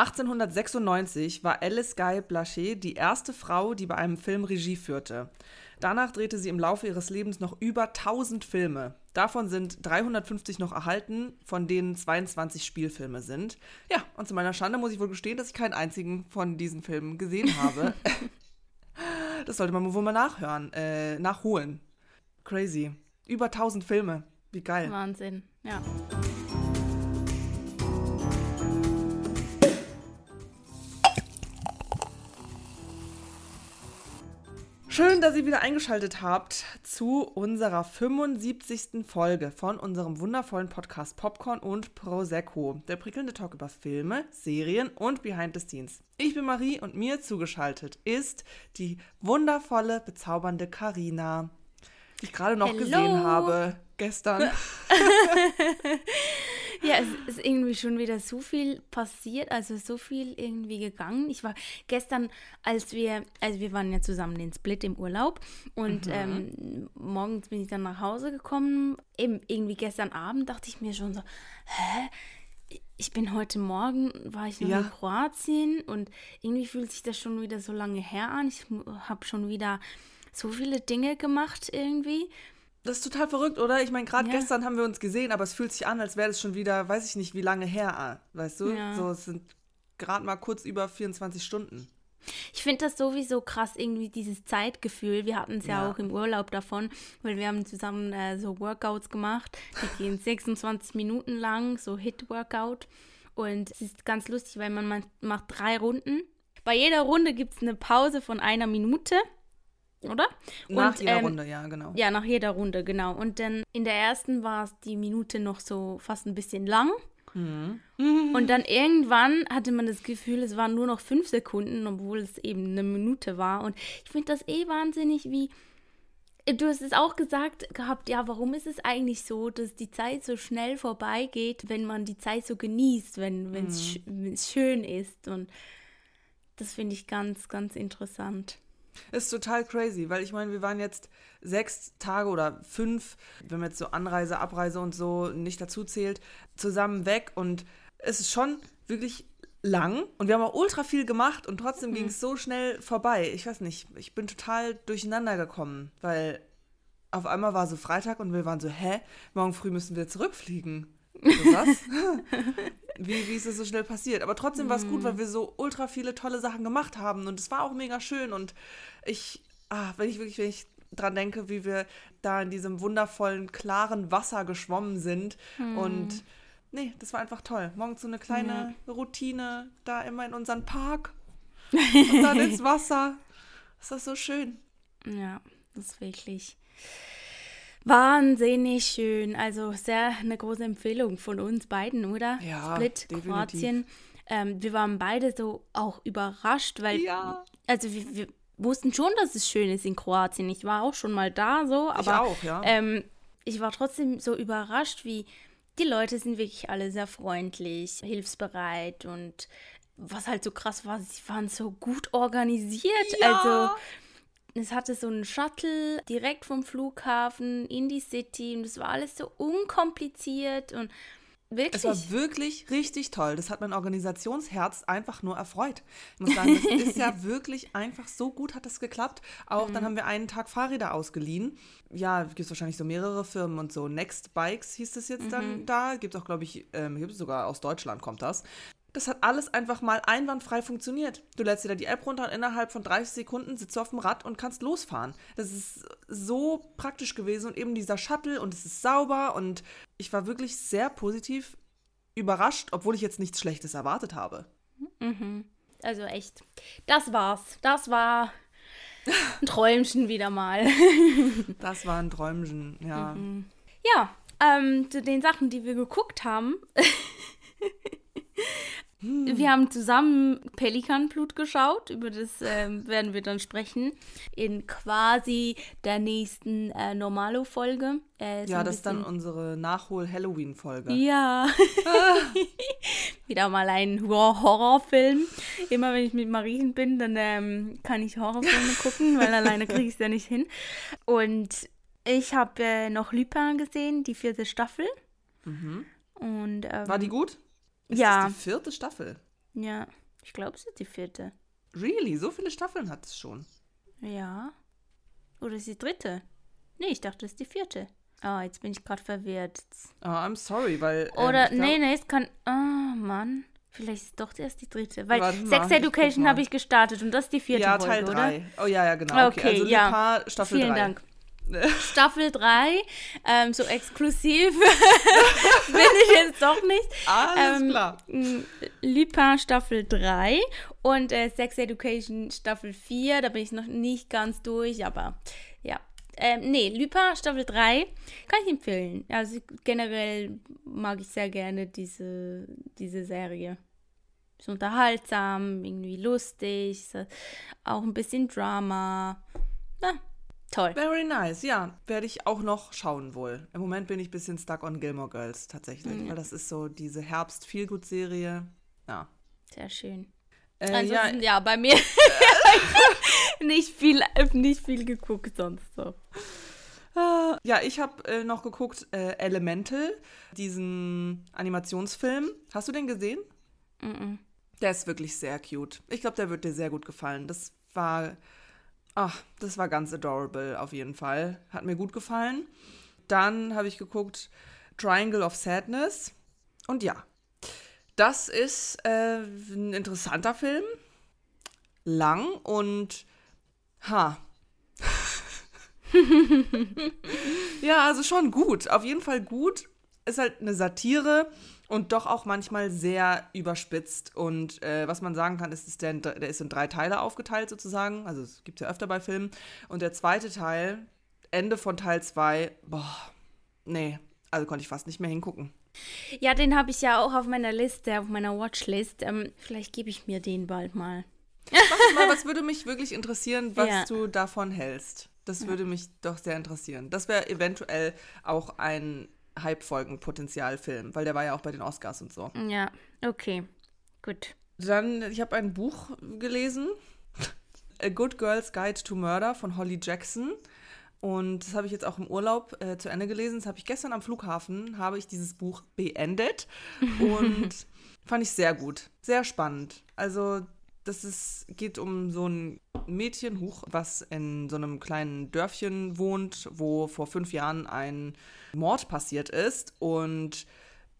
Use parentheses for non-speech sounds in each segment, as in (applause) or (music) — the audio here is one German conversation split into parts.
1896 war Alice Guy Blaché die erste Frau, die bei einem Film Regie führte. Danach drehte sie im Laufe ihres Lebens noch über 1000 Filme. Davon sind 350 noch erhalten, von denen 22 Spielfilme sind. Ja, und zu meiner Schande muss ich wohl gestehen, dass ich keinen einzigen von diesen Filmen gesehen habe. (laughs) das sollte man wohl mal nachhören, äh, nachholen. Crazy. Über 1000 Filme. Wie geil. Wahnsinn, ja. Schön, dass ihr wieder eingeschaltet habt zu unserer 75. Folge von unserem wundervollen Podcast Popcorn und Prosecco. Der prickelnde Talk über Filme, Serien und Behind the Scenes. Ich bin Marie und mir zugeschaltet ist die wundervolle, bezaubernde Karina, die ich gerade noch Hello. gesehen habe gestern. (laughs) (laughs) Ja, es ist irgendwie schon wieder so viel passiert, also so viel irgendwie gegangen. Ich war gestern, als wir, also wir waren ja zusammen in Split im Urlaub und ähm, morgens bin ich dann nach Hause gekommen. Eben irgendwie gestern Abend dachte ich mir schon so, hä? Ich bin heute Morgen, war ich noch Ja. in Kroatien und irgendwie fühlt sich das schon wieder so lange her an. Ich habe schon wieder so viele Dinge gemacht irgendwie. Das ist total verrückt, oder? Ich meine, gerade Ja. gestern haben wir uns gesehen, aber es fühlt sich an, als wäre das schon wieder, weiß ich nicht, wie lange her, weißt du? Ja. So, es sind gerade mal kurz über 24 Stunden. Ich finde das sowieso krass, irgendwie dieses Zeitgefühl. Wir hatten es ja, Ja. auch im Urlaub davon, weil wir haben zusammen äh, so Workouts gemacht. Die (laughs) gehen 26 Minuten lang, so Hit-Workout. Und es ist ganz lustig, weil man ma- macht drei Runden. Bei jeder Runde gibt es eine Pause von einer Minute, oder? Nach Und, jeder ähm, Runde, ja, genau. Ja, nach jeder Runde, genau. Und dann in der ersten war es die Minute noch so fast ein bisschen lang. Und dann irgendwann hatte man das Gefühl, es waren nur noch fünf Sekunden, obwohl es eben eine Minute war. Und ich finde das eh wahnsinnig, wie. Du hast es auch gesagt gehabt, ja, warum ist es eigentlich so, dass die Zeit so schnell vorbeigeht, wenn man die Zeit so genießt, wenn es sch wenn's schön ist. Und das finde ich ganz, ganz interessant. Ist total crazy, weil ich meine, wir waren jetzt sechs Tage oder fünf, wenn man jetzt so Anreise, Abreise und so nicht dazu zählt, zusammen weg und es ist schon wirklich lang und wir haben auch ultra viel gemacht und trotzdem ging es so schnell vorbei. Ich weiß nicht, ich bin total durcheinander gekommen, weil auf einmal war so Freitag und wir waren so, hä, morgen früh müssen wir zurückfliegen. So, was? (laughs) (laughs) wie, wie ist es so schnell passiert? Aber trotzdem war es gut, weil wir so ultra viele tolle Sachen gemacht haben und es war auch mega schön und ich, ah, wenn ich wirklich, wenn ich dran denke, wie wir da in diesem wundervollen, klaren Wasser geschwommen sind und nee, das war einfach toll. Morgens so eine kleine Routine, da immer in unseren Park (laughs) und dann ins Wasser. Das ist so schön. Ja, das ist wirklich wahnsinnig schön. Also sehr eine große Empfehlung von uns beiden, oder? Ja, Split, definitiv. Kroatien. Ähm, wir waren beide so auch überrascht, weil, Ja. also wir, wir wussten schon, dass es schön ist in Kroatien. Ich war auch schon mal da so, aber auch, ja. ähm, ich war trotzdem so überrascht, wie die Leute sind wirklich alle sehr freundlich, hilfsbereit und was halt so krass war, sie waren so gut organisiert. Ja. Also es hatte so einen Shuttle direkt vom Flughafen in die City und es war alles so unkompliziert und wirklich. Es war wirklich richtig toll. Das hat mein Organisationsherz einfach nur erfreut. Ich muss (laughs) sagen, das ist ja wirklich einfach so gut hat das geklappt. Auch Mhm. dann haben wir einen Tag Fahrräder ausgeliehen. Ja, gibt es wahrscheinlich so mehrere Firmen und so. Next Bikes hieß es jetzt Mhm. dann da. Gibt es auch, glaube ich, ähm, gibt es sogar aus Deutschland kommt das. Das hat alles einfach mal einwandfrei funktioniert. Du lädst dir da die App runter und innerhalb von 30 Sekunden sitzt du auf dem Rad und kannst losfahren. Das ist so praktisch gewesen und eben dieser Shuttle und es ist sauber und ich war wirklich sehr positiv überrascht, obwohl ich jetzt nichts Schlechtes erwartet habe. also echt. Das war's. Das war ein Träumchen wieder mal. (laughs) Das war ein Träumchen, ja. Ja, ähm, zu den Sachen, die wir geguckt haben. (laughs) Wir haben zusammen Pelikanblut geschaut, über das ähm, werden wir dann sprechen, in quasi der nächsten äh, Normalo-Folge. Äh, so Ja, das ist dann unsere Nachhol-Halloween-Folge. Ja. (laughs) Wieder mal ein Hor- Horrorfilm. Immer wenn ich mit Marien bin, dann ähm, kann ich Horrorfilme (laughs) gucken, weil alleine kriege ich es ja nicht hin. Und ich habe äh, noch Lupin gesehen, die vierte Staffel. Und, ähm, War die gut? Ist Ja. das die vierte Staffel? Ja, ich glaube, es ist die vierte. Really? So viele Staffeln hat es schon. Ja. Oder ist die dritte? Nee, ich dachte, es ist die vierte. Oh, jetzt bin ich gerade verwirrt. Oh, I'm sorry, weil. ähm, Oder, glaub- nee, nee, es kann. Oh, Mann. Vielleicht ist es doch erst die dritte. Weil mal, Sex Education habe ich gestartet und das ist die vierte Ja, Folge, Teil oder? 3. Oh ja, ja, genau. Okay, Okay, also ja. Staffel Vielen 3. Dank. Staffel 3, ähm, so exklusiv (laughs) bin ich jetzt doch nicht. Alles Ähm, klar. m, Lupin Staffel 3 und äh, Sex Education Staffel 4, da bin ich noch nicht ganz durch, aber ja. Ähm, nee, Lupin Staffel 3 kann ich empfehlen. Also generell mag ich sehr gerne diese, diese Serie. Ist unterhaltsam, irgendwie lustig, auch ein bisschen Drama. Na, toll. Very nice, ja. Werde ich auch noch schauen wohl. Im Moment bin ich ein bisschen stuck on Gilmore Girls tatsächlich, weil das ist so diese Herbst-Feelgood-Serie. Ja. Sehr schön. Äh, Ansonsten, ja, ja, bei mir (laughs) nicht viel, nicht viel geguckt sonst so. äh, ja, ich habe äh, noch geguckt äh, Elemental, diesen Animationsfilm. Hast du den gesehen? Mm Der ist wirklich sehr cute. Ich glaube, der wird dir sehr gut gefallen. Das war, ach, das war ganz adorable auf jeden Fall. Hat mir gut gefallen. Dann habe ich geguckt Triangle of Sadness. Und ja, das ist äh, ein interessanter Film. Lang und ha. (laughs) ja, also schon gut. Auf jeden Fall gut. Ist halt eine Satire und doch auch manchmal sehr überspitzt. Und äh, was man sagen kann, ist, ist der, der ist in drei Teile aufgeteilt sozusagen. Also es gibt ja öfter bei Filmen. Und der zweite Teil, Ende von Teil 2, boah, nee, also konnte ich fast nicht mehr hingucken. Ja, den habe ich ja auch auf meiner Liste, auf meiner Watchlist. Ähm, vielleicht gebe ich mir den bald mal. Was, mal, was würde mich wirklich interessieren, (laughs) was Ja. du davon hältst? Das würde mich doch sehr interessieren. Das wäre eventuell auch ein Hype-Folgen-Potenzial-Film, weil der war ja auch bei den Oscars und so. Ja, okay. Gut. Dann, ich habe ein Buch gelesen, A Good Girl's Guide to Murder von Holly Jackson. Und das habe ich jetzt auch im Urlaub äh, zu Ende gelesen. Das habe ich gestern am Flughafen, habe ich dieses Buch beendet. (laughs) Und fand ich sehr gut. Sehr spannend. Also, das ist, geht um so ein Mädchen, Huch, was in so einem kleinen Dörfchen wohnt, wo vor fünf Jahren ein Mord passiert ist. Und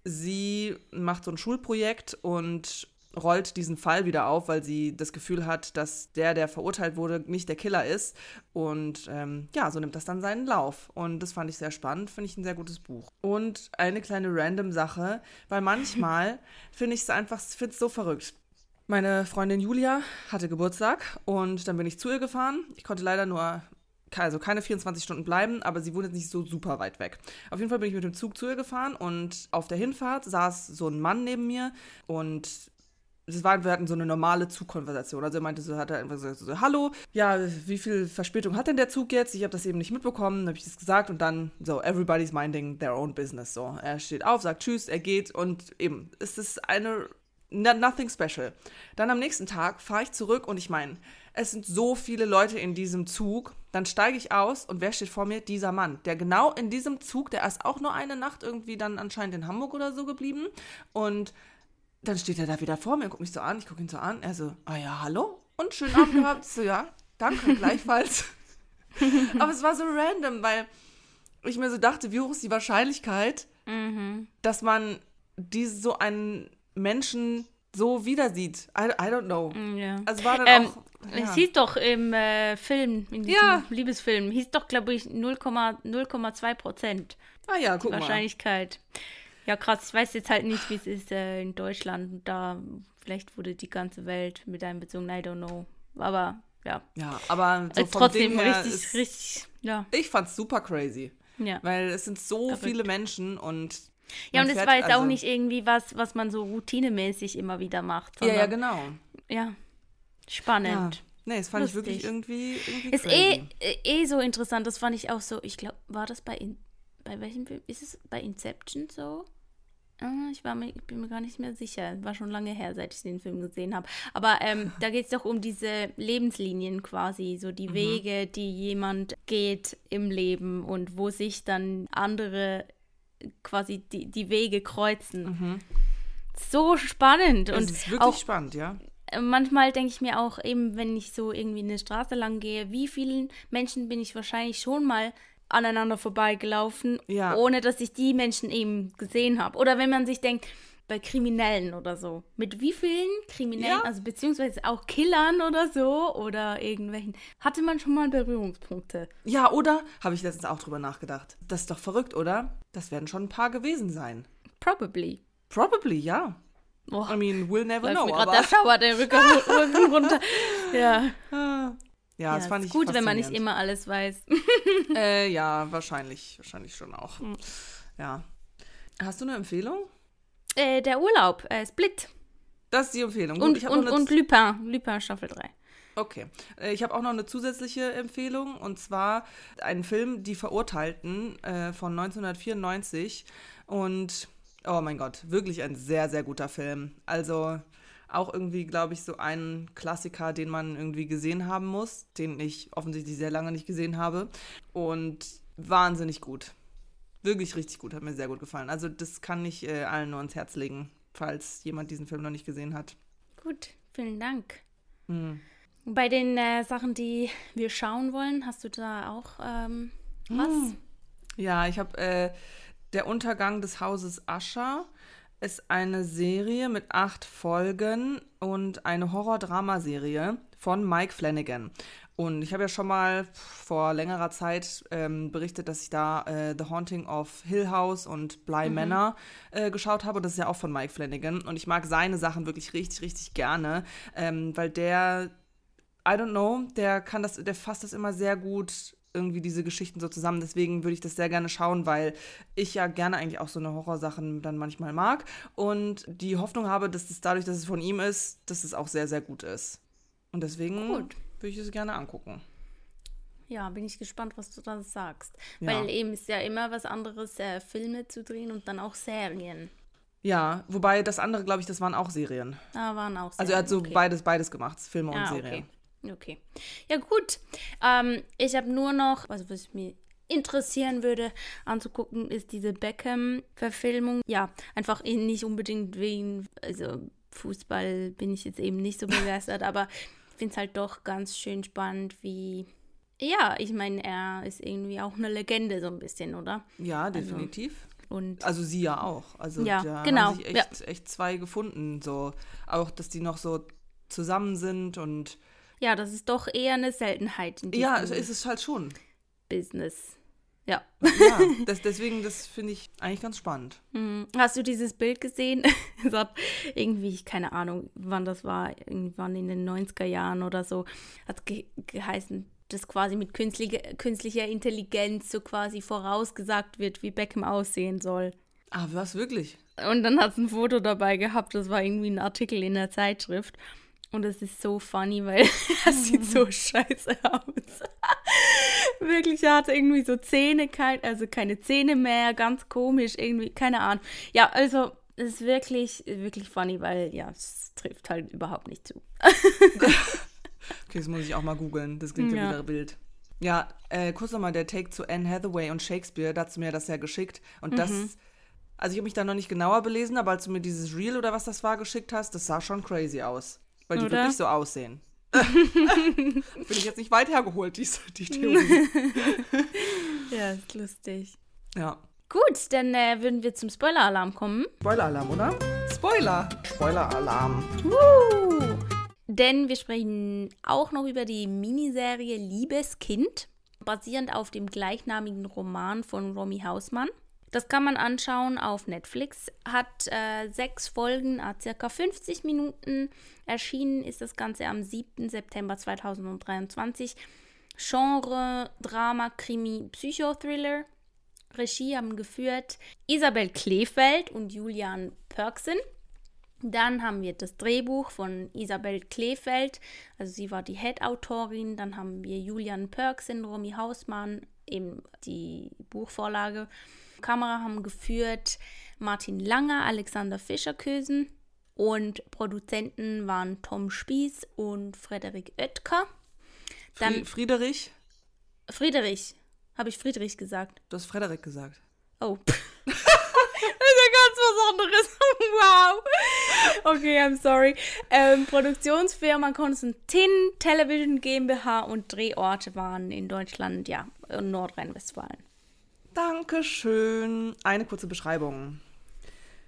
sie macht so ein Schulprojekt und rollt diesen Fall wieder auf, weil sie das Gefühl hat, dass der, der verurteilt wurde, nicht der Killer ist. Und ähm, ja, so nimmt das dann seinen Lauf. Und das fand ich sehr spannend, finde ich ein sehr gutes Buch. Und eine kleine random Sache, weil manchmal (laughs) finde ich es einfach, finde es so verrückt. Meine Freundin Julia hatte Geburtstag und dann bin ich zu ihr gefahren. Ich konnte leider nur also keine 24 Stunden bleiben, aber sie wohnt jetzt nicht so super weit weg. Auf jeden Fall bin ich mit dem Zug zu ihr gefahren und auf der Hinfahrt saß so ein Mann neben mir und es war, wir hatten so eine normale Zugkonversation. Also er meinte so, hat er einfach gesagt, so, hallo, ja, wie viel Verspätung hat denn der Zug jetzt? Ich habe das eben nicht mitbekommen, habe ich das gesagt und dann so, everybody's minding their own business. So, er steht auf, sagt Tschüss, er geht und eben, es ist eine nothing special. Dann am nächsten Tag fahre ich zurück und ich meine, es sind so viele Leute in diesem Zug. Dann steige ich aus und wer steht vor mir? Dieser Mann, der genau in diesem Zug, der ist auch nur eine Nacht irgendwie dann anscheinend in Hamburg oder so geblieben und dann steht er da wieder vor mir und guckt mich so an. Ich gucke ihn so an. Er so, ah ja, hallo? Und schönen Abend (laughs) gehabt. So, ja, danke, gleichfalls. (laughs) Aber es war so random, weil ich mir so dachte, wie hoch ist die Wahrscheinlichkeit, dass man diese, so einen Menschen so wieder sieht? I, I don't know. Ja. Also war dann Ähm, auch. Es Ja. hieß doch im äh, Film, in diesem Ja. Liebesfilm, hieß doch, glaube ich, 0,0 0,2 Prozent ah ja, guck mal. Wahrscheinlichkeit. Ja, krass. Ich weiß jetzt halt nicht, wie es ist äh, in Deutschland. Da vielleicht wurde die ganze Welt mit einbezogen. I don't know. Aber ja, Ja, aber so vom trotzdem richtig, ist, richtig. Ja, Ich fand's super crazy. ja. Weil es sind so Verrückt. viele Menschen und. Ja, man und es fährt war jetzt auch also- nicht irgendwie was, was man so routinemäßig immer wieder macht. Ja, ja, sondern- genau. Ja, Ja. spannend. Nee, das fand ich Lustig. wirklich irgendwie. irgendwie Ist eh, äh, eh so interessant. Das fand ich auch so. Ich glaube, war das bei In bei welchem Film? Ist es bei Inception so? Ah, ich war mir, ich bin mir gar nicht mehr sicher. War schon lange her, seit ich den Film gesehen habe. Aber ähm, da geht es doch um diese Lebenslinien quasi, so die Wege, die jemand geht im Leben und wo sich dann andere quasi die, die Wege kreuzen. so spannend. Es und ist wirklich auch spannend, ja. manchmal denke ich mir auch eben, wenn ich so irgendwie eine Straße lang gehe, wie vielen Menschen bin ich wahrscheinlich schon mal aneinander vorbeigelaufen, Ja. ohne dass ich die Menschen eben gesehen habe. Oder wenn man sich denkt, bei Kriminellen oder so. Mit wie vielen Kriminellen, Ja. also beziehungsweise auch Killern oder so oder irgendwelchen, hatte man schon mal Berührungspunkte. Ja, oder? Habe ich letztens auch drüber nachgedacht. Das ist doch verrückt, oder? Das werden schon ein paar gewesen sein. Probably. Probably, ja. Oh, I mean, we'll never know. mir gerade Aber, der Schauer den (laughs) Rücken, runter. Ja. ja, ja, das fand ich gut, wenn man nicht immer alles weiß. Äh, ja, (laughs) wahrscheinlich, wahrscheinlich schon auch. Hm. Ja. Hast du eine Empfehlung? Äh, der Urlaub, äh, Split. Das ist die Empfehlung. Gut, Und, und, und Lupin, Lupin Staffel 3. Okay. Äh, Ich habe auch noch eine zusätzliche Empfehlung und zwar einen Film Die Verurteilten äh, von 1994 und oh mein Gott, wirklich ein sehr, sehr guter Film. Also auch irgendwie, glaube ich, so ein Klassiker, den man irgendwie gesehen haben muss, den ich offensichtlich sehr lange nicht gesehen habe und wahnsinnig gut. Wirklich richtig gut, hat mir sehr gut gefallen. Also das kann ich äh, allen nur ans Herz legen, falls jemand diesen Film noch nicht gesehen hat. Gut, vielen Dank. Hm. Bei den äh, Sachen, die wir schauen wollen, hast du da auch ähm, was? Hm. Ja, ich habe äh, Der Untergang des Hauses Ascher ist eine Serie mit acht Folgen und eine Horror-Drama-Serie von Mike Flanagan. Und ich habe ja schon mal vor längerer Zeit ähm, berichtet, dass ich da äh, The Haunting of Hill House und Bly Manor äh, geschaut habe. Das ist ja auch von Mike Flanagan. Und ich mag seine Sachen wirklich richtig, richtig gerne, ähm, weil der I don't know, der kann das, der fasst das immer sehr gut irgendwie diese Geschichten so zusammen. Deswegen würde ich das sehr gerne schauen, weil ich ja gerne eigentlich auch so eine Horrorsachen dann manchmal mag und die Hoffnung habe, dass es dadurch, dass es von ihm ist, dass es auch sehr, sehr gut ist. Und deswegen Gut. Würde ich es gerne angucken. Ja, bin ich gespannt, was du da sagst. Ja. Weil eben ist ja immer was anderes, äh, Filme zu drehen und dann auch Serien. Ja, wobei das andere, glaube ich, das waren auch Serien. Da waren auch Serien. Also er hat so okay. beides, beides gemacht, Filme und Ah, Serien. okay. Okay. Ja, gut. Ähm, ich habe nur noch, also was mich interessieren würde anzugucken, ist diese Beckham-Verfilmung. Ja, einfach eh nicht unbedingt wegen, also Fußball bin ich jetzt eben nicht so begeistert, (laughs) aber ich finde es halt doch ganz schön spannend, wie. Ja, ich meine, er ist irgendwie auch eine Legende so ein bisschen, oder? Ja, definitiv. Und Also sie ja auch. Also Ja, da genau, haben sich echt, echt zwei gefunden. So auch, dass die noch so zusammen sind und ja, das ist doch eher eine Seltenheit in ja, es ist es halt schon. Business. Ja. Ja, das, deswegen, das finde ich eigentlich ganz spannend. Mhm. Hast du dieses Bild gesehen? (laughs) es hat irgendwie, keine Ahnung, wann das war, irgendwann in den 90er Jahren oder so, hat ge geheißen, dass quasi mit künstliche, künstlicher Intelligenz so quasi vorausgesagt wird, wie Beckham aussehen soll. Ah, was wirklich? Und dann hat es ein Foto dabei gehabt, das war irgendwie ein Artikel in der Zeitschrift. Und es ist so funny, weil (laughs) er sieht so (laughs) scheiße aus. (laughs) Wirklich, er hatte irgendwie so Zähne, kein, also keine Zähne mehr, ganz komisch, irgendwie, keine Ahnung. Ja, also es ist wirklich, wirklich funny, weil ja, es trifft halt überhaupt nicht zu. Okay, das muss ich auch mal googeln. Das klingt ja, Ja. wieder wild. Ja, äh, kurz nochmal der Take zu Anne Hathaway und Shakespeare. Da hat sie mir das ja geschickt. Und das, Mhm. also ich habe mich da noch nicht genauer belesen, aber als du mir dieses Reel oder was das war geschickt hast, das sah schon crazy aus. Weil die Oder? wirklich so aussehen. (laughs) Bin ich jetzt nicht weit hergeholt, die, die Theorie. (laughs) Ja, ist lustig. ja. Gut, dann äh, würden wir zum Spoiler-Alarm kommen. Spoiler-Alarm, oder? Spoiler! Spoiler-Alarm. Denn wir sprechen auch noch über die Miniserie Liebeskind, basierend auf dem gleichnamigen Roman von Romy Hausmann. Das kann man anschauen auf Netflix, hat äh, sechs Folgen, hat circa 50 Minuten. Erschienen ist das Ganze am 7. September 2023. Genre Drama, Krimi, Psychothriller. Regie haben geführt Isabel Kleefeld und Julian Pörksen. Dann haben wir das Drehbuch von Isabel Kleefeld, also sie war die Head-Autorin. Dann haben wir Julian Pörksen, Romy Hausmann, eben die Buchvorlage. Kamera haben geführt Martin Langer, Alexander Fischerkösen und Produzenten waren Tom Spieß und Frederik Oetker. Dann Fri Friedrich? Friedrich, habe ich Friedrich gesagt? Du hast Frederik gesagt. Oh. (laughs) das ist ja ganz was anderes. (laughs) wow. Okay, I'm sorry. Ähm, Produktionsfirma Konstantin Television GmbH und Drehorte waren in Deutschland, ja, in Nordrhein-Westfalen. Dankeschön. Eine kurze Beschreibung.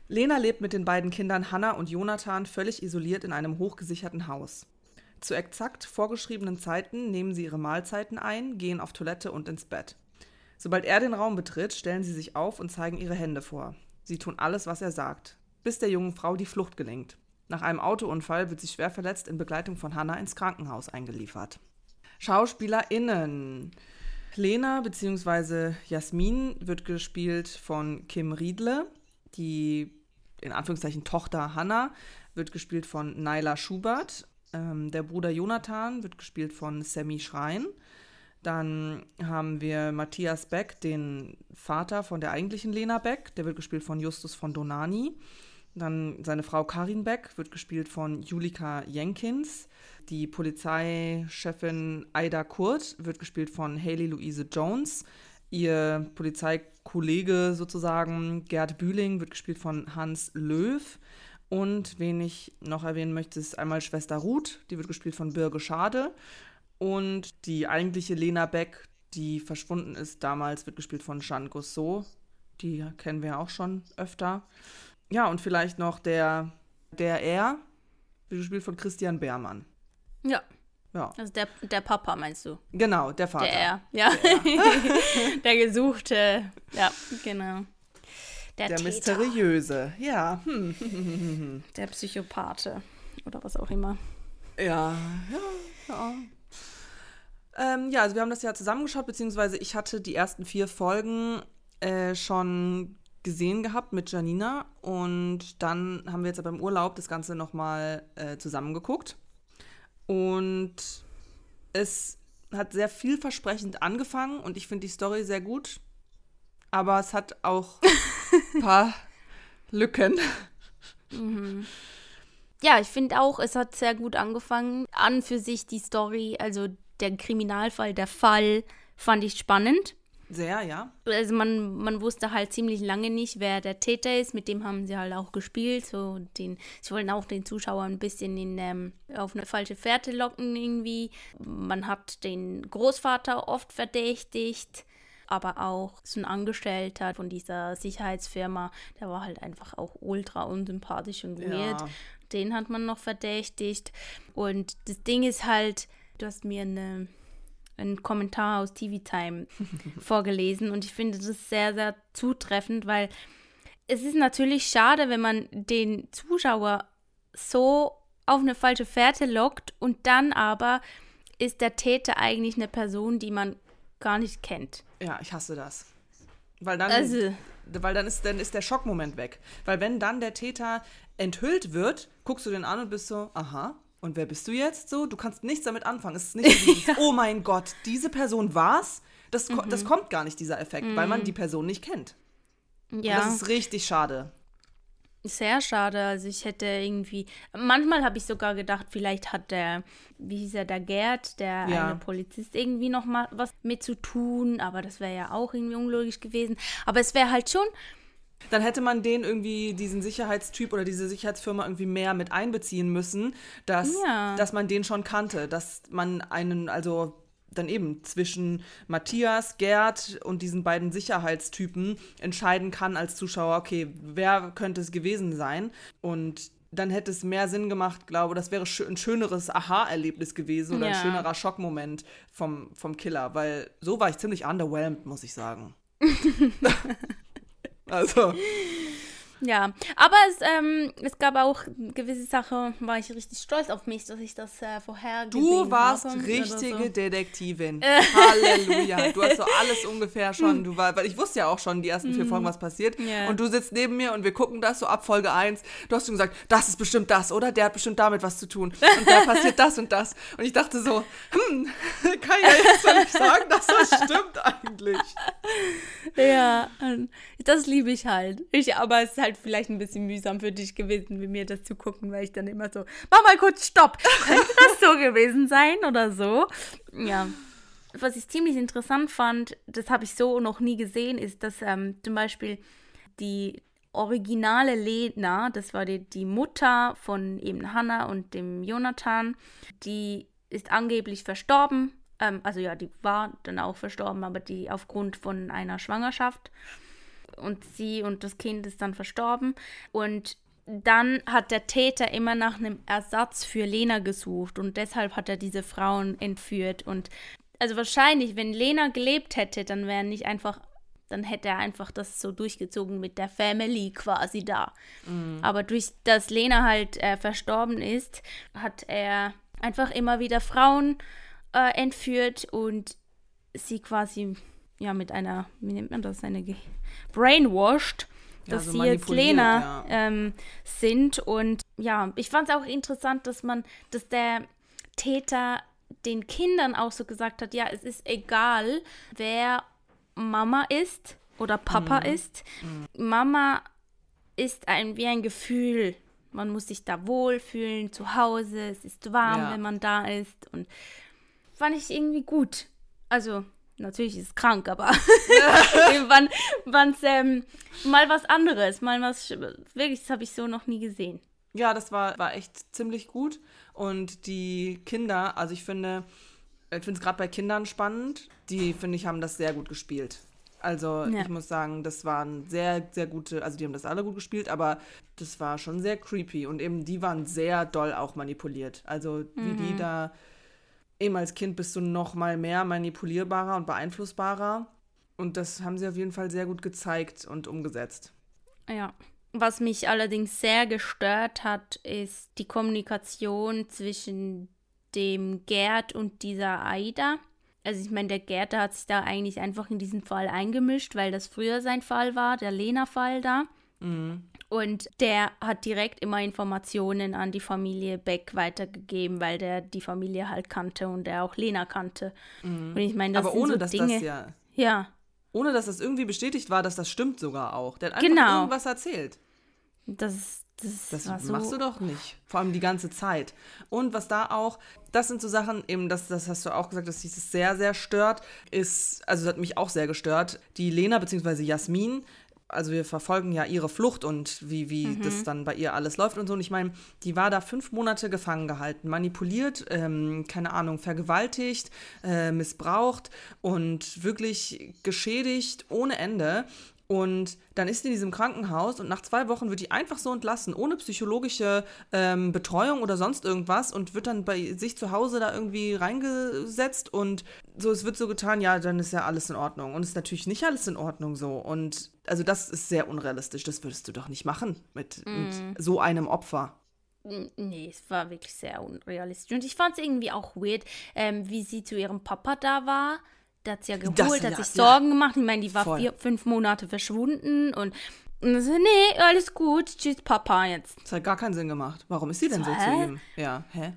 Lena lebt mit den beiden Kindern Hannah und Jonathan völlig isoliert in einem hochgesicherten Haus. Zu exakt vorgeschriebenen Zeiten nehmen sie ihre Mahlzeiten ein, gehen auf Toilette und ins Bett. Sobald er den Raum betritt, stellen sie sich auf und zeigen ihre Hände vor. Sie tun alles, was er sagt, bis der jungen Frau die Flucht gelingt. Nach einem Autounfall wird sie schwer verletzt in Begleitung von Hannah ins Krankenhaus eingeliefert. SchauspielerInnen. Lena bzw. Jasmin wird gespielt von Kim Riedle. Die in Anführungszeichen Tochter Hannah wird gespielt von Naila Schubert. Ähm, der Bruder Jonathan wird gespielt von Sammy Schrein. Dann haben wir Matthias Beck, den Vater von der eigentlichen Lena Beck. Der wird gespielt von Justus von Donani. Dann seine Frau Karin Beck wird gespielt von Julika Jenkins. Die Polizeichefin Aida Kurt wird gespielt von Haley Louise Jones. Ihr Polizeikollege sozusagen, Gerd Bühling, wird gespielt von Hans Löw. Und wen ich noch erwähnen möchte, ist einmal Schwester Ruth, die wird gespielt von Birge Schade. Und die eigentliche Lena Beck, die verschwunden ist damals, wird gespielt von Jeanne Gousseau. Die kennen wir auch schon öfter. Ja, und vielleicht noch der, der Er, wird gespielt von Christian Beermann. Ja. Ja. Also der, der Papa meinst du? Genau, der Vater. Der Er, ja. Der, (laughs) der Gesuchte, ja, genau. Der, der Mysteriöse, ja. Hm. der Psychopathe oder was auch immer. Ja, ja, ja. Ähm, ja, also wir haben das ja zusammengeschaut, beziehungsweise ich hatte die ersten vier Folgen äh, schon gesehen gehabt mit Janina und dann haben wir jetzt aber im Urlaub das Ganze nochmal äh, zusammengeguckt und es hat sehr vielversprechend angefangen und ich finde die Story sehr gut, aber es hat auch (laughs) ein paar Lücken. Ja, ich finde auch, es hat sehr gut angefangen. An für sich die Story, also der Kriminalfall, der Fall, fand ich spannend. Sehr, ja. Also man, man wusste halt ziemlich lange nicht, wer der Täter ist. Mit dem haben sie halt auch gespielt. So den, sie wollten auch den Zuschauer ein bisschen in, ähm, auf eine falsche Fährte locken irgendwie. Man hat den Großvater oft verdächtigt, aber auch so ein Angestellter von dieser Sicherheitsfirma, der war halt einfach auch ultra unsympathisch und weird. Ja. Den hat man noch verdächtigt. Und das Ding ist halt, du hast mir eine, einen Kommentar aus TV Time (laughs) vorgelesen und ich finde das sehr, sehr zutreffend, weil es ist natürlich schade, wenn man den Zuschauer so auf eine falsche Fährte lockt und dann aber ist der Täter eigentlich eine Person, die man gar nicht kennt. Ja, ich hasse das. Weil dann, Also- weil dann ist, dann ist der Schockmoment weg. Weil wenn dann der Täter enthüllt wird, guckst du den an und bist so, aha, und wer bist du jetzt so? Du kannst nichts damit anfangen. Es ist nicht dieses, (laughs) oh mein Gott, diese Person war's. Das, ko- das kommt gar nicht, dieser Effekt, weil man die Person nicht kennt. Und Ja. das ist richtig schade. Sehr schade. Also ich hätte irgendwie. Manchmal habe ich sogar gedacht, vielleicht hat der, wie hieß er, der Gerd, der Ja. eine Polizist, irgendwie noch mal was mit zu tun. Aber das wäre ja auch irgendwie unlogisch gewesen. Aber es wäre halt schon. Dann hätte man den irgendwie, diesen Sicherheitstyp oder diese Sicherheitsfirma irgendwie mehr mit einbeziehen müssen, dass, Ja. dass man den schon kannte, dass man einen, also dann eben zwischen Matthias, Gerd und diesen beiden Sicherheitstypen entscheiden kann als Zuschauer, okay, wer könnte es gewesen sein? Und dann hätte es mehr Sinn gemacht, glaube das wäre ein schöneres Aha-Erlebnis gewesen oder ein Ja. schönerer Schockmoment vom, vom Killer, weil so war ich ziemlich underwhelmed, muss ich sagen. (laughs) also, Ja. Aber es, ähm, es gab auch gewisse Sachen, war ich richtig stolz auf mich, dass ich das äh, vorher Du gesehen warst habe oder richtige so. Detektivin. (laughs) Halleluja. Du hast so alles ungefähr (laughs) schon. Du war, weil ich wusste ja auch schon die ersten vier Folgen, was passiert. Mhm. Ja. Und du sitzt neben mir und wir gucken das so ab Folge 1. Du hast schon gesagt, das ist bestimmt das, oder? Der hat bestimmt damit was zu tun. Und da passiert das und das. Und ich dachte so, hm, (laughs) kann ja jetzt nicht sagen, dass das stimmt eigentlich. Ja, das liebe ich halt. Ich, aber es ist halt vielleicht ein bisschen mühsam für dich gewesen, wie mir das zu gucken, weil ich dann immer so, mach mal kurz Stopp. (laughs) Könnte das so gewesen sein oder so? Ja. Was ich ziemlich interessant fand, das habe ich so noch nie gesehen, ist, dass ähm, zum Beispiel die originale Lena, das war die, die Mutter von eben Hannah und dem Jonathan, die ist angeblich verstorben. Ähm, also ja, die war dann auch verstorben, aber die aufgrund von einer Schwangerschaft. Und sie und das Kind ist dann verstorben. Und dann hat der Täter immer nach einem Ersatz für Lena gesucht und deshalb hat er diese Frauen entführt. Und also wahrscheinlich, wenn Lena gelebt hätte, dann wären nicht einfach dann hätte er einfach das so durchgezogen mit der Family quasi da. Mhm. Aber durch dass Lena halt äh, verstorben ist, hat er einfach immer wieder Frauen äh, entführt und sie quasi ja mit einer, wie nennt man das, eine brainwashed, ja, dass so sie jetzt Lena ja. ähm, sind. Und ja, ich fand es auch interessant, dass man, dass der Täter den Kindern auch so gesagt hat, ja, es ist egal, wer Mama ist oder Papa mhm. ist. Mhm. Mama ist ein, wie ein Gefühl. Man muss sich da wohlfühlen, zu Hause, es ist warm, ja. wenn man da ist. Und fand ich irgendwie gut. Also, natürlich ist es krank, aber (laughs) (laughs) wann es ähm, mal was anderes, mal was, wirklich, das habe ich so noch nie gesehen. Ja, das war, war echt ziemlich gut. Und die Kinder, also ich finde, ich finde es gerade bei Kindern spannend. Die, finde ich, haben das sehr gut gespielt. Also ja. ich muss sagen, das waren sehr, sehr gute, also die haben das alle gut gespielt, aber das war schon sehr creepy und eben die waren sehr doll auch manipuliert. Also wie mhm. die da, eben als Kind bist du noch mal mehr manipulierbarer und beeinflussbarer und das haben sie auf jeden Fall sehr gut gezeigt und umgesetzt. Ja. Was mich allerdings sehr gestört hat, ist die Kommunikation zwischen dem Gerd und dieser Aida. Also ich meine, der Gerd hat sich da eigentlich einfach in diesen Fall eingemischt, weil das früher sein Fall war, der Lena-Fall da. Mhm. Und der hat direkt immer Informationen an die Familie Beck weitergegeben, weil der die Familie halt kannte und er auch Lena kannte. Mhm. Und ich meine, das Aber ohne, so dass Dinge, das ja. Ja. Ohne dass das irgendwie bestätigt war, dass das stimmt sogar auch. Der hat einfach genau. irgendwas erzählt. Das das, das machst so du doch nicht. Vor allem die ganze Zeit. Und was da auch, das sind so Sachen, eben, das, das hast du auch gesagt, dass das sehr, sehr stört, ist, also das hat mich auch sehr gestört. Die Lena bzw. Jasmin, also wir verfolgen ja ihre Flucht und wie, wie mhm. das dann bei ihr alles läuft und so. Und ich meine, die war da fünf Monate gefangen gehalten, manipuliert, ähm, keine Ahnung, vergewaltigt, äh, missbraucht und wirklich geschädigt ohne Ende. Und dann ist sie in diesem Krankenhaus und nach zwei Wochen wird die einfach so entlassen, ohne psychologische ähm, Betreuung oder sonst irgendwas und wird dann bei sich zu Hause da irgendwie reingesetzt und so, es wird so getan, ja, dann ist ja alles in Ordnung. Und es ist natürlich nicht alles in Ordnung so. Und also das ist sehr unrealistisch. Das würdest du doch nicht machen mit, mm. mit so einem Opfer. Nee, es war wirklich sehr unrealistisch. Und ich fand es irgendwie auch weird, ähm, wie sie zu ihrem Papa da war hat sie ja geholt, das, hat ja, sich Sorgen ja. gemacht. Ich meine, die war vier, fünf Monate verschwunden und, und so, nee, alles gut, tschüss, Papa jetzt. Das hat gar keinen Sinn gemacht. Warum ist sie denn so, so zu ihm? Ja, hä?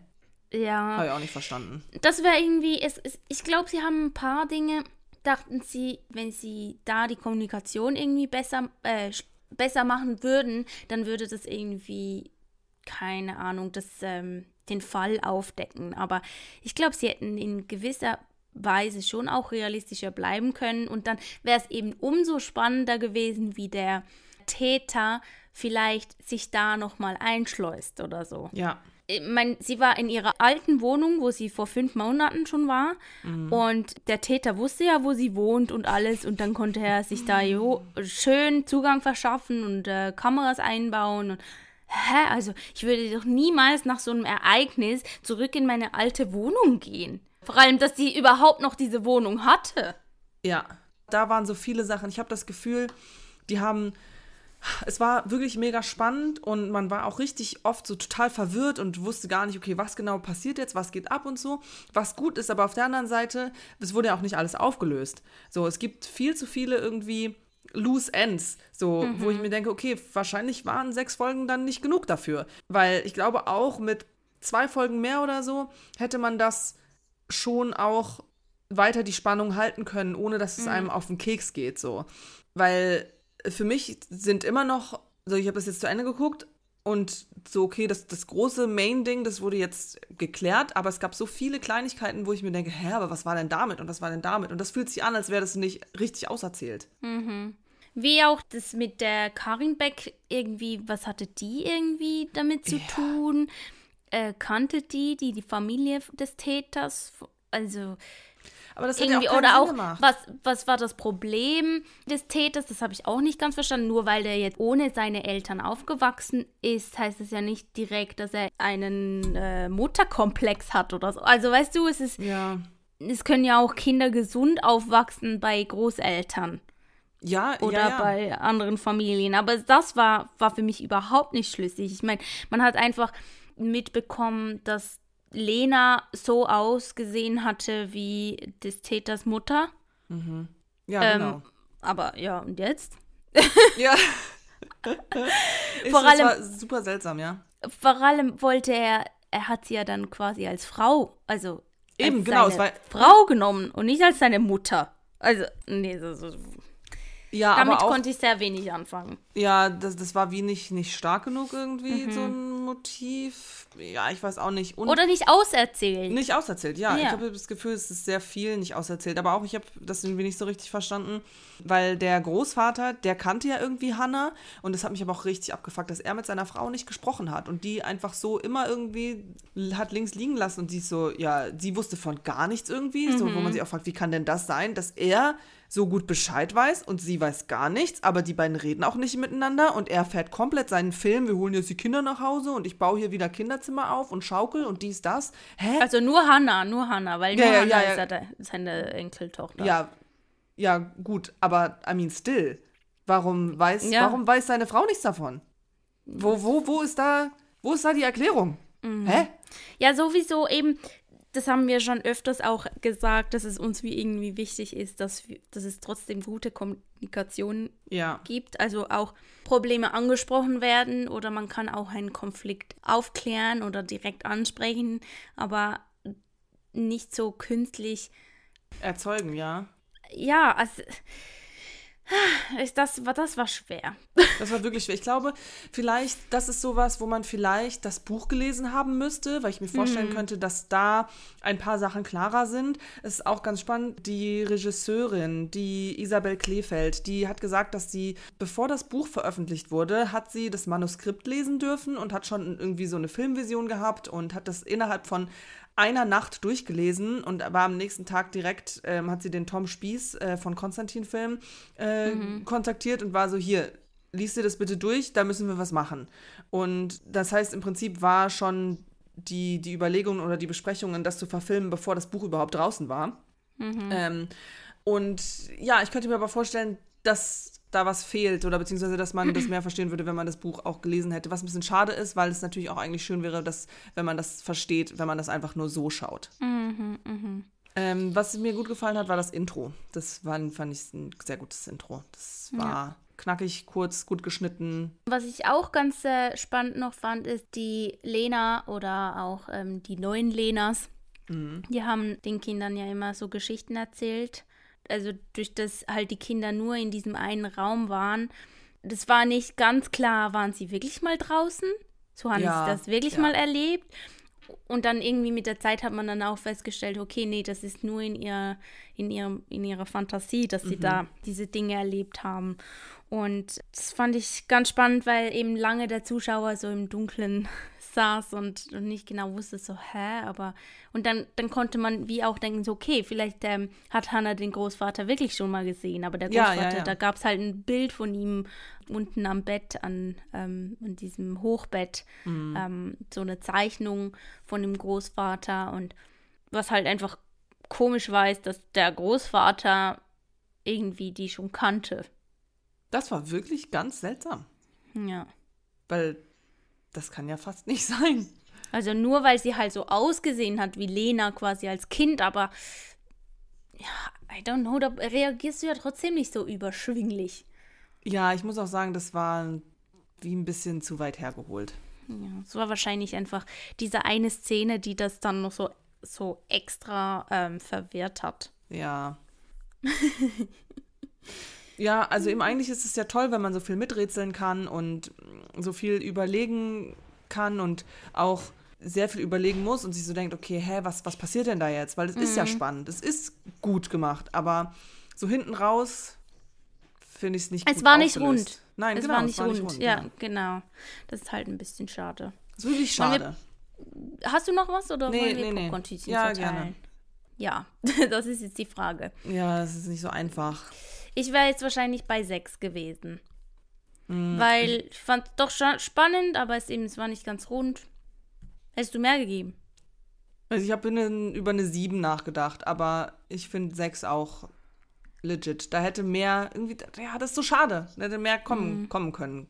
Ja. Habe ich auch nicht verstanden. Das wäre irgendwie, es, es, ich glaube, sie haben ein paar Dinge, dachten sie, wenn sie da die Kommunikation irgendwie besser, äh, besser machen würden, dann würde das irgendwie, keine Ahnung, das, ähm, den Fall aufdecken. Aber ich glaube, sie hätten in gewisser Weise schon auch realistischer bleiben können. Und dann wäre es eben umso spannender gewesen, wie der Täter vielleicht sich da nochmal einschleust oder so. Ja. Ich meine, sie war in ihrer alten Wohnung, wo sie vor fünf Monaten schon war. Mhm. Und der Täter wusste ja, wo sie wohnt und alles. Und dann konnte er sich da jo, schön Zugang verschaffen und äh, Kameras einbauen. Und, hä? Also, ich würde doch niemals nach so einem Ereignis zurück in meine alte Wohnung gehen. Vor allem, dass sie überhaupt noch diese Wohnung hatte. Ja, da waren so viele Sachen. Ich habe das Gefühl, die haben. Es war wirklich mega spannend und man war auch richtig oft so total verwirrt und wusste gar nicht, okay, was genau passiert jetzt, was geht ab und so. Was gut ist, aber auf der anderen Seite, es wurde ja auch nicht alles aufgelöst. So, es gibt viel zu viele irgendwie Loose Ends, so, mhm. wo ich mir denke, okay, wahrscheinlich waren sechs Folgen dann nicht genug dafür. Weil ich glaube, auch mit zwei Folgen mehr oder so hätte man das schon auch weiter die Spannung halten können, ohne dass es mhm. einem auf den Keks geht, so. Weil für mich sind immer noch, so ich habe das jetzt zu Ende geguckt und so, okay, das, das große Main-Ding, das wurde jetzt geklärt, aber es gab so viele Kleinigkeiten, wo ich mir denke, hä, aber was war denn damit und was war denn damit? Und das fühlt sich an, als wäre das nicht richtig auserzählt. Mhm. Wie auch das mit der Karin Beck irgendwie, was hatte die irgendwie damit zu Ja. tun? Äh, kannte die, die die Familie des Täters? Also Aber das hat ja auch irgendwie oder auch gemacht. was was war das Problem des Täters? Das habe ich auch nicht ganz verstanden. Nur weil der jetzt ohne seine Eltern aufgewachsen ist, heißt es ja nicht direkt, dass er einen äh, Mutterkomplex hat oder so. Also weißt du, es ist Ja. es können ja auch Kinder gesund aufwachsen bei Großeltern Ja, oder ja, ja. bei anderen Familien. Aber das war, war für mich überhaupt nicht schlüssig. Ich meine, man hat einfach mitbekommen, dass Lena so ausgesehen hatte wie des Täters Mutter. Ja, Ähm, genau. Aber ja, und jetzt? Ja. (laughs) Vor das allem- war super seltsam, ja. Vor allem wollte er, er hat sie ja dann quasi als Frau, also Eben, als genau, seine es war- Frau genommen und nicht als seine Mutter. Also, nee, so, so. Ja, damit auch, konnte ich sehr wenig anfangen. ja, das, das war wie nicht, nicht stark genug irgendwie, Mhm. so ein Motiv. Ja, ich weiß auch nicht. Und Oder nicht auserzählt. Nicht auserzählt, ja. Ja. Ich habe das Gefühl, es ist sehr viel nicht auserzählt. Aber auch, ich habe das irgendwie nicht so richtig verstanden, weil der Großvater, der kannte ja irgendwie Hannah. Und das hat mich aber auch richtig abgefuckt, dass er mit seiner Frau nicht gesprochen hat. Und die einfach so immer irgendwie hat links liegen lassen. Und sie ist so, ja, sie wusste von gar nichts irgendwie. So, wo man sich auch fragt, wie kann denn das sein, dass er so gut Bescheid weiß und sie weiß gar nichts, aber die beiden reden auch nicht miteinander und er fährt komplett seinen Film, wir holen jetzt die Kinder nach Hause und ich baue hier wieder Kinderzimmer auf und schaukel und dies, das. Hä? Also nur Hannah, nur Hannah, weil Ja, nur ja, Hannah ja, ja. ist ja seine Enkeltochter. Ja, ja, gut, aber I mean still. Warum weiß, Ja. warum weiß seine Frau nichts davon? Wo, wo, wo ist da, wo ist da die Erklärung? Mhm. Hä? Ja, sowieso eben, das haben wir schon öfters auch gesagt, dass es uns wie irgendwie wichtig ist, dass, wir, dass es trotzdem gute Kommunikation Ja. gibt. Also auch Probleme angesprochen werden oder man kann auch einen Konflikt aufklären oder direkt ansprechen, aber nicht so künstlich. Erzeugen, ja. Ja, also ist das, war, das war schwer. Das war wirklich schwer. Ich glaube, vielleicht, das ist sowas, wo man vielleicht das Buch gelesen haben müsste, weil ich mir vorstellen könnte, dass da ein paar Sachen klarer sind. Es ist auch ganz spannend, die Regisseurin, die Isabel Kleefeld, die hat gesagt, dass sie, bevor das Buch veröffentlicht wurde, hat sie das Manuskript lesen dürfen und hat schon irgendwie so eine Filmvision gehabt und hat das innerhalb von einer Nacht durchgelesen und war am nächsten Tag direkt, ähm, hat sie den Tom Spieß äh, von Konstantin Film äh, kontaktiert und war so, hier, liest dir das bitte durch, da müssen wir was machen. Und das heißt, im Prinzip war schon die, die Überlegungen oder die Besprechungen, das zu verfilmen, bevor das Buch überhaupt draußen war. Ähm, und ja, ich könnte mir aber vorstellen, dass da was fehlt oder beziehungsweise, dass man das (clears throat) mehr verstehen würde, wenn man das Buch auch gelesen hätte. Was ein bisschen schade ist, weil es natürlich auch eigentlich schön wäre, dass, wenn man das versteht, wenn man das einfach nur so schaut. Ähm, was mir gut gefallen hat, war das Intro. Das war, fand ich ein sehr gutes Intro. Das war knackig, kurz, gut geschnitten. Was ich auch ganz äh, spannend noch fand, ist die Lena oder auch ähm, die neuen Lenas. Die haben den Kindern ja immer so Geschichten erzählt. Also durch das halt die Kinder nur in diesem einen Raum waren. Das war nicht ganz klar, waren sie wirklich mal draußen? So haben Ja, sie das wirklich ja. mal erlebt. Und dann irgendwie mit der Zeit hat man dann auch festgestellt, okay, nee, das ist nur in, ihr, in, ihrem, in ihrer Fantasie, dass sie da diese Dinge erlebt haben. Und das fand ich ganz spannend, weil eben lange der Zuschauer so im Dunkeln saß und, und nicht genau wusste, so, hä, aber. Und dann, dann konnte man wie auch denken, so, okay, vielleicht ähm, hat Hannah den Großvater wirklich schon mal gesehen, aber der Ja, Großvater, ja, ja. da gab es halt ein Bild von ihm unten am Bett, an, ähm, an diesem Hochbett, Mhm. ähm, so eine Zeichnung von dem Großvater und was halt einfach komisch war, ist, dass der Großvater irgendwie die schon kannte. Das war wirklich ganz seltsam, Ja. weil das kann ja fast nicht (laughs) sein. Also nur weil sie halt so ausgesehen hat wie Lena quasi als Kind, aber ja, I don't know, da reagierst du ja trotzdem nicht so überschwinglich. Ja, ich muss auch sagen, das war wie ein bisschen zu weit hergeholt. Ja, es war wahrscheinlich einfach diese eine Szene, die das dann noch so, so extra ähm, verwirrt hat. Ja. (laughs) ja, also eben eigentlich ist es ja toll, wenn man so viel miträtseln kann und so viel überlegen kann und auch sehr viel überlegen muss und sich so denkt, okay, hä, was, was passiert denn da jetzt? Weil es ist ja spannend, es ist gut gemacht, aber so hinten raus finde ich es nicht Es gut war nicht aufgelöst. rund. Nein, es genau, war nicht es war rund. nicht rund. ja, genau. genau. Das ist halt ein bisschen schade. Das ist wirklich Wollen wir schade. Hast du noch was oder Nee, wollen wir nee, nee. Popcorn-Tütchen Ja, verteilen? gerne. Ja, (laughs) das ist jetzt die Frage. Ja, das ist nicht so einfach. Ich wäre jetzt wahrscheinlich bei sechs gewesen. Hm, weil ich fand es doch spannend, aber es eben, es war nicht ganz rund. Hättest du mehr gegeben? Also ich habe über eine 7 nachgedacht, aber ich finde 6 auch legit. Da hätte mehr, irgendwie, ja, das ist so schade. Da hätte mehr kommen, Mhm. kommen können.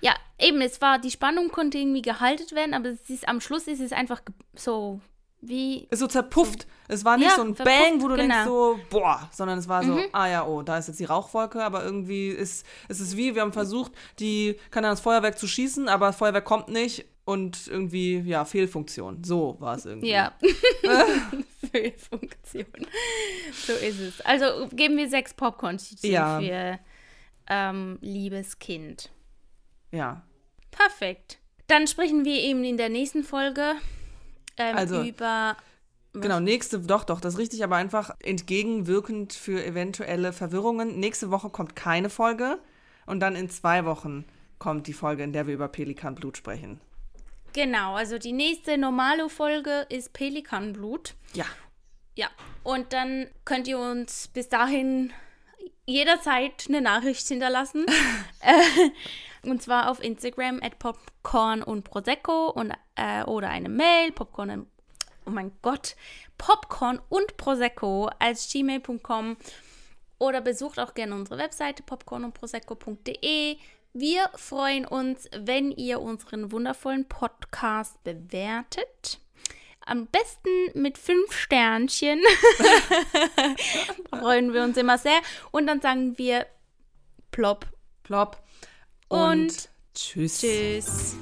Ja, eben, es war, die Spannung konnte irgendwie gehalten werden, aber ist, am Schluss ist es einfach so wie. Ist so zerpufft. Es war nicht Ja, so ein Bang, wo du denkst genau. Mhm. so, boah, sondern es war so, ah ja, oh, da ist jetzt die Rauchwolke, aber irgendwie ist es ist wie, wir haben versucht, die, kann das Feuerwerk zu schießen, aber das Feuerwerk kommt nicht und irgendwie, ja, Fehlfunktion. So war es irgendwie. Ja. (laughs) Fehlfunktion. so ist es. Also geben wir sechs Popcorn-Tütchen Ja. für ähm, liebes Kind. Ja. Perfekt. Dann sprechen wir eben in der nächsten Folge ähm, Also, über. Genau, nächste, doch, doch, das ist richtig, aber einfach entgegenwirkend für eventuelle Verwirrungen. Nächste Woche kommt keine Folge und dann in zwei Wochen kommt die Folge, in der wir über Pelikanblut sprechen. Genau, also die nächste normale Folge ist Pelikanblut. Ja. Ja, und dann könnt ihr uns bis dahin jederzeit eine Nachricht hinterlassen. (laughs) und zwar auf Instagram at Popcorn und Prosecco und, äh, oder eine Mail, Popcorn und, oh mein Gott, Popcorn und Prosecco als gmail.com oder besucht auch gerne unsere Webseite popcornundprosecco.de. Wir freuen uns, wenn ihr unseren wundervollen Podcast bewertet. Am besten mit fünf Sternchen. (laughs) freuen wir uns immer sehr. Und dann sagen wir plopp Plopp. Und tschüss. tschüss.